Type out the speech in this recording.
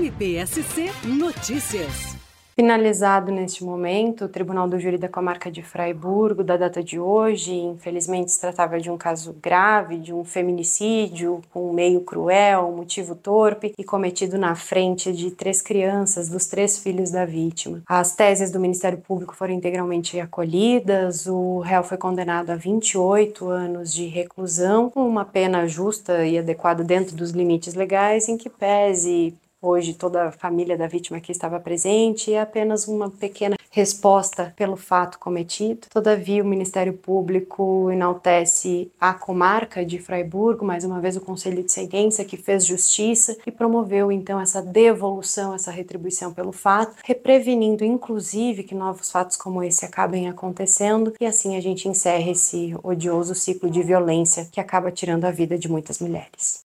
MPSC Notícias. Finalizado neste momento, o Tribunal do Júri da Comarca de Fraiburgo, da data de hoje, infelizmente se tratava de um caso grave, de um feminicídio com um meio cruel, motivo torpe e cometido na frente de três crianças, dos três filhos da vítima. As teses do Ministério Público foram integralmente acolhidas, o réu foi condenado a 28 anos de reclusão, com uma pena justa e adequada dentro dos limites legais, em que pese Hoje toda a família da vítima aqui estava presente e é apenas uma pequena resposta pelo fato cometido. Todavia, o Ministério Público enaltece a comarca de Fraiburgo, mais uma vez o Conselho de Sentença, que fez justiça e promoveu então essa devolução, essa retribuição pelo fato, reprevenindo inclusive que novos fatos como esse acabem acontecendo e assim a gente encerra esse odioso ciclo de violência que acaba tirando a vida de muitas mulheres.